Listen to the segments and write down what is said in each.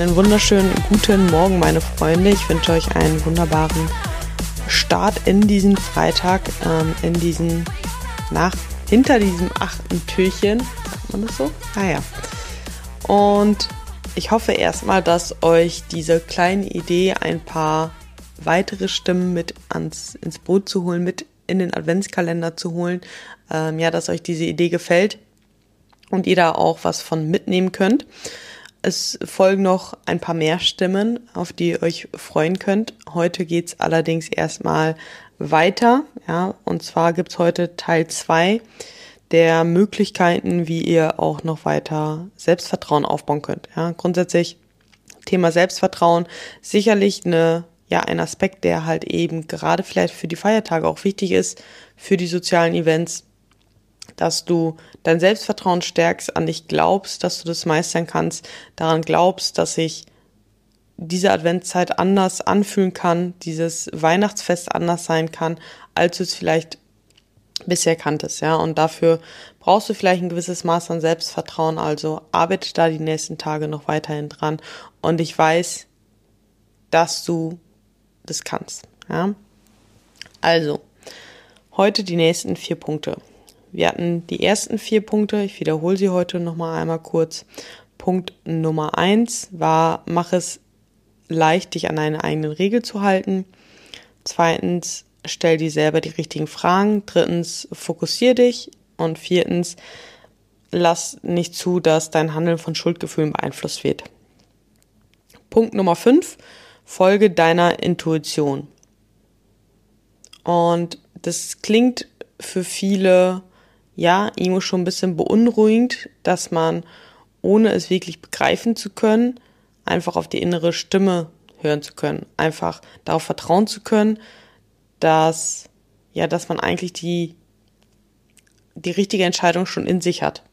Einen wunderschönen guten Morgen, meine Freunde. Ich wünsche euch einen wunderbaren Start in diesen Freitag, ähm, in diesen, nach, hinter diesem achten Türchen. Sagt man das so? Naja. Ah, Und ich hoffe erstmal, dass euch diese kleine Idee, ein paar weitere Stimmen mit ans, ins Boot zu holen, mit in den Adventskalender zu holen, ähm, ja, dass euch diese Idee gefällt und ihr da auch was von mitnehmen könnt. Es folgen noch ein paar mehr Stimmen, auf die ihr euch freuen könnt. Heute geht's allerdings erstmal weiter. Ja, und zwar gibt's heute Teil zwei der Möglichkeiten, wie ihr auch noch weiter Selbstvertrauen aufbauen könnt. Ja, grundsätzlich Thema Selbstvertrauen sicherlich eine ja ein Aspekt, der halt eben gerade vielleicht für die Feiertage auch wichtig ist, für die sozialen Events, dass du dein Selbstvertrauen stärkst, an dich glaubst, dass du das meistern kannst, daran glaubst, dass sich diese Adventszeit anders anfühlen kann, dieses Weihnachtsfest anders sein kann, als du es vielleicht bisher kanntest, ja. Und dafür brauchst du vielleicht ein gewisses Maß an Selbstvertrauen. Also arbeite da die nächsten Tage noch weiterhin dran. Und ich weiß, dass du das kannst, ja. Also, heute die nächsten vier Punkte. Wir hatten die ersten vier Punkte, ich wiederhole sie heute nochmal einmal kurz. Punkt Nummer eins war, mach es leicht, dich an deine eigenen Regeln zu halten. Zweitens, stell dir selber die richtigen Fragen. Drittens, fokussier dich. Und viertens, lass nicht zu, dass dein Handeln von Schuldgefühlen beeinflusst wird. Punkt Nummer fünf, folge deiner Intuition. Und das klingt für viele ja, irgendwo schon ein bisschen beunruhigend, dass man, ohne es wirklich begreifen zu können, einfach auf die innere Stimme hören zu können, einfach darauf vertrauen zu können, dass, ja, dass man eigentlich die, die richtige Entscheidung schon in sich hat.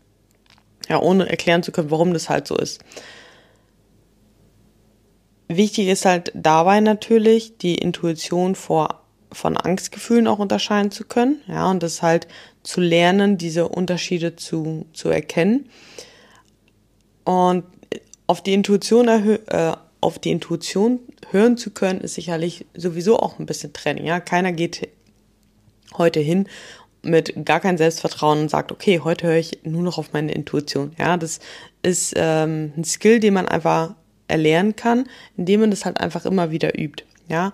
Ja, ohne erklären zu können, warum das halt so ist. Wichtig ist halt dabei natürlich, die Intuition vor von Angstgefühlen auch unterscheiden zu können. Ja, und das halt zu lernen, diese Unterschiede zu, zu erkennen. Und auf die Intuition äh, auf die Intuition hören zu können, ist sicherlich sowieso auch ein bisschen Training. Ja, keiner geht heute hin mit gar kein Selbstvertrauen und sagt, okay, heute höre ich nur noch auf meine Intuition. Ja, das ist ähm, ein Skill, den man einfach erlernen kann, indem man das halt einfach immer wieder übt. Ja,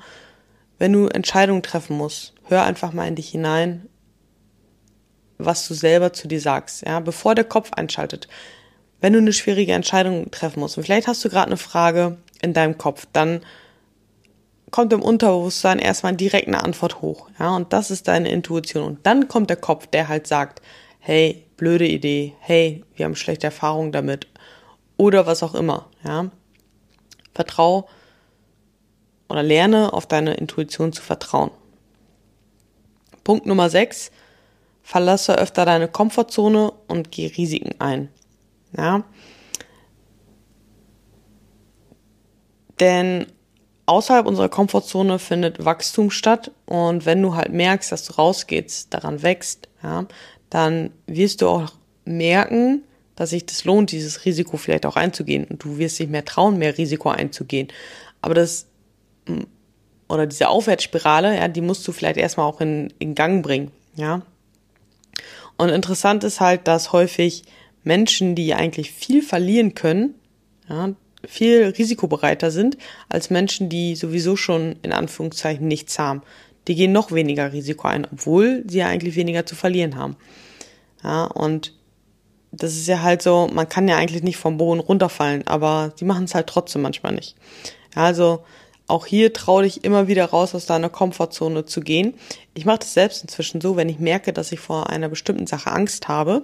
wenn du Entscheidungen treffen musst, hör einfach mal in dich hinein, was du selber zu dir sagst, ja, bevor der Kopf einschaltet. Wenn du eine schwierige Entscheidung treffen musst und vielleicht hast du gerade eine Frage in deinem Kopf, dann kommt im Unterbewusstsein erstmal direkt eine Antwort hoch, ja, und das ist deine Intuition und dann kommt der Kopf, der halt sagt, hey, blöde Idee, hey, wir haben schlechte Erfahrungen damit oder was auch immer, ja. Vertrau oder lerne auf deine Intuition zu vertrauen. Punkt Nummer 6. Verlasse öfter deine Komfortzone und geh Risiken ein. Ja. Denn außerhalb unserer Komfortzone findet Wachstum statt und wenn du halt merkst, dass du rausgehst, daran wächst, ja, dann wirst du auch merken, dass sich das lohnt, dieses Risiko vielleicht auch einzugehen und du wirst dich mehr trauen, mehr Risiko einzugehen. Aber das oder diese Aufwärtsspirale, ja, die musst du vielleicht erstmal auch in, in Gang bringen, ja. Und interessant ist halt, dass häufig Menschen, die eigentlich viel verlieren können, ja, viel risikobereiter sind als Menschen, die sowieso schon in Anführungszeichen nichts haben. Die gehen noch weniger Risiko ein, obwohl sie ja eigentlich weniger zu verlieren haben. Ja, und das ist ja halt so, man kann ja eigentlich nicht vom Boden runterfallen, aber sie machen es halt trotzdem manchmal nicht. Ja, also auch hier trau dich immer wieder raus aus deiner Komfortzone zu gehen. Ich mache das selbst inzwischen so, wenn ich merke, dass ich vor einer bestimmten Sache Angst habe.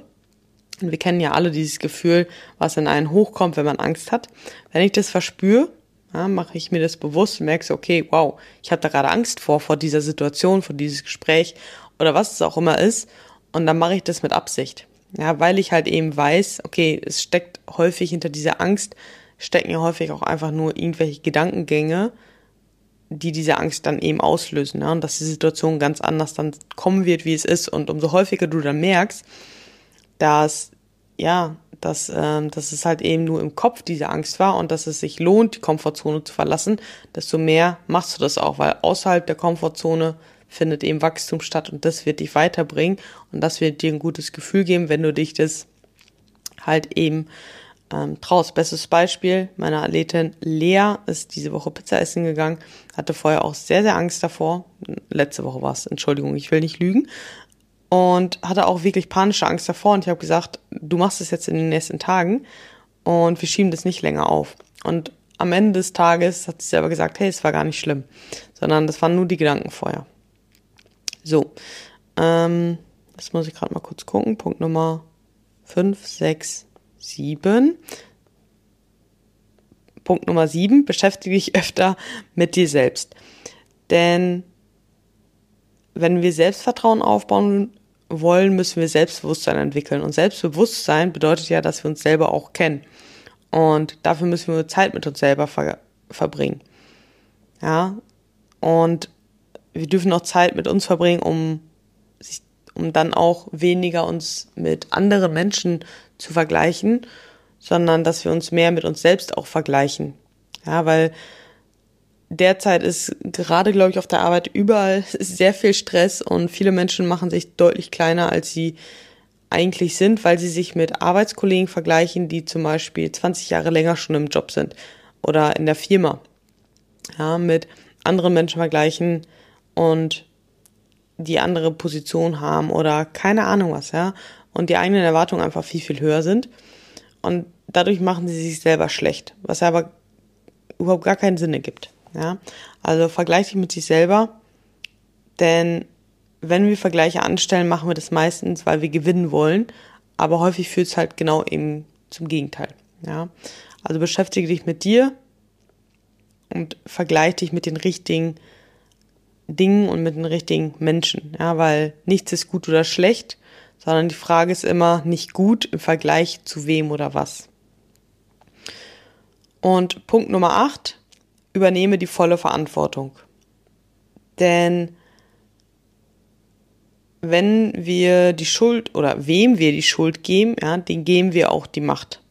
Und wir kennen ja alle dieses Gefühl, was in einen hochkommt, wenn man Angst hat. Wenn ich das verspüre, ja, mache ich mir das bewusst und merke so, okay, wow, ich habe da gerade Angst vor, vor dieser Situation, vor dieses Gespräch oder was es auch immer ist. Und dann mache ich das mit Absicht. Ja, weil ich halt eben weiß, okay, es steckt häufig hinter dieser Angst, stecken ja häufig auch einfach nur irgendwelche Gedankengänge, die diese Angst dann eben auslösen. Ja? Und dass die Situation ganz anders dann kommen wird, wie es ist. Und umso häufiger du dann merkst, dass ja, dass, ähm, dass es halt eben nur im Kopf diese Angst war und dass es sich lohnt, die Komfortzone zu verlassen, desto mehr machst du das auch, weil außerhalb der Komfortzone findet eben Wachstum statt und das wird dich weiterbringen und das wird dir ein gutes Gefühl geben, wenn du dich das halt eben ähm, traust. Bestes Beispiel, meine Athletin Lea ist diese Woche Pizza essen gegangen, hatte vorher auch sehr, sehr Angst davor. Letzte Woche war es, Entschuldigung, ich will nicht lügen und hatte auch wirklich panische Angst davor. Und ich habe gesagt, du machst es jetzt in den nächsten Tagen und wir schieben das nicht länger auf. Und am Ende des Tages hat sie selber gesagt, hey, es war gar nicht schlimm, sondern das waren nur die Gedanken vorher. So, ähm, das muss ich gerade mal kurz gucken. Punkt Nummer 5, 6, 7. Punkt Nummer 7, beschäftige dich öfter mit dir selbst. Denn wenn wir Selbstvertrauen aufbauen wollen, müssen wir Selbstbewusstsein entwickeln. Und Selbstbewusstsein bedeutet ja, dass wir uns selber auch kennen. Und dafür müssen wir Zeit mit uns selber ver verbringen. Ja. Und wir dürfen auch Zeit mit uns verbringen, um sich, um dann auch weniger uns mit anderen Menschen zu vergleichen, sondern dass wir uns mehr mit uns selbst auch vergleichen. Ja, weil derzeit ist gerade, glaube ich, auf der Arbeit überall sehr viel Stress und viele Menschen machen sich deutlich kleiner, als sie eigentlich sind, weil sie sich mit Arbeitskollegen vergleichen, die zum Beispiel 20 Jahre länger schon im Job sind oder in der Firma. Ja, mit anderen Menschen vergleichen und die andere Position haben oder keine Ahnung was, ja. Und die eigenen Erwartungen einfach viel, viel höher sind. Und dadurch machen sie sich selber schlecht, was aber überhaupt gar keinen Sinn ergibt. Ja? Also vergleiche dich mit sich selber, denn wenn wir Vergleiche anstellen, machen wir das meistens, weil wir gewinnen wollen, aber häufig führt es halt genau eben zum Gegenteil. Ja? Also beschäftige dich mit dir und vergleiche dich mit den richtigen Dingen und mit den richtigen Menschen, ja, weil nichts ist gut oder schlecht, sondern die Frage ist immer nicht gut im Vergleich zu wem oder was. Und Punkt Nummer 8, übernehme die volle Verantwortung. Denn wenn wir die Schuld oder wem wir die Schuld geben, ja, den geben wir auch die Macht.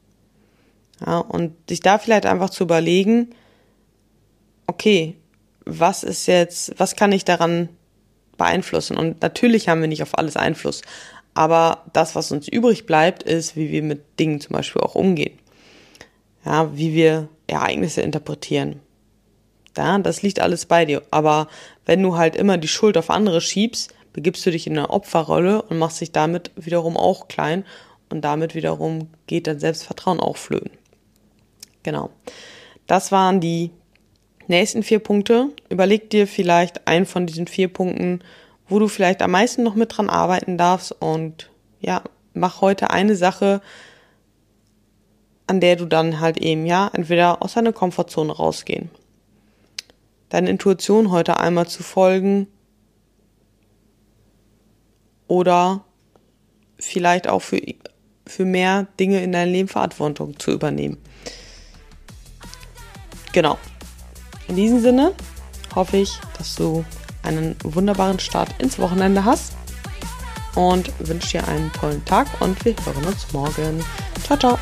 Ja, und sich da vielleicht einfach zu überlegen, okay, was ist jetzt, was kann ich daran beeinflussen? Und natürlich haben wir nicht auf alles Einfluss. Aber das, was uns übrig bleibt, ist, wie wir mit Dingen zum Beispiel auch umgehen. Ja, wie wir Ereignisse interpretieren. Ja, das liegt alles bei dir. Aber wenn du halt immer die Schuld auf andere schiebst, begibst du dich in eine Opferrolle und machst dich damit wiederum auch klein und damit wiederum geht dein Selbstvertrauen auch flöten. Genau. Das waren die nächsten vier Punkte. Überleg dir vielleicht einen von diesen vier Punkten, wo du vielleicht am meisten noch mit dran arbeiten darfst und ja, mach heute eine Sache, an der du dann halt eben ja entweder aus deiner Komfortzone rausgehen deiner Intuition heute einmal zu folgen oder vielleicht auch für, für mehr Dinge in deinem Leben Verantwortung zu übernehmen. Genau. In diesem Sinne hoffe ich, dass du einen wunderbaren Start ins Wochenende hast und wünsche dir einen tollen Tag und wir hören uns morgen. Ciao, ciao.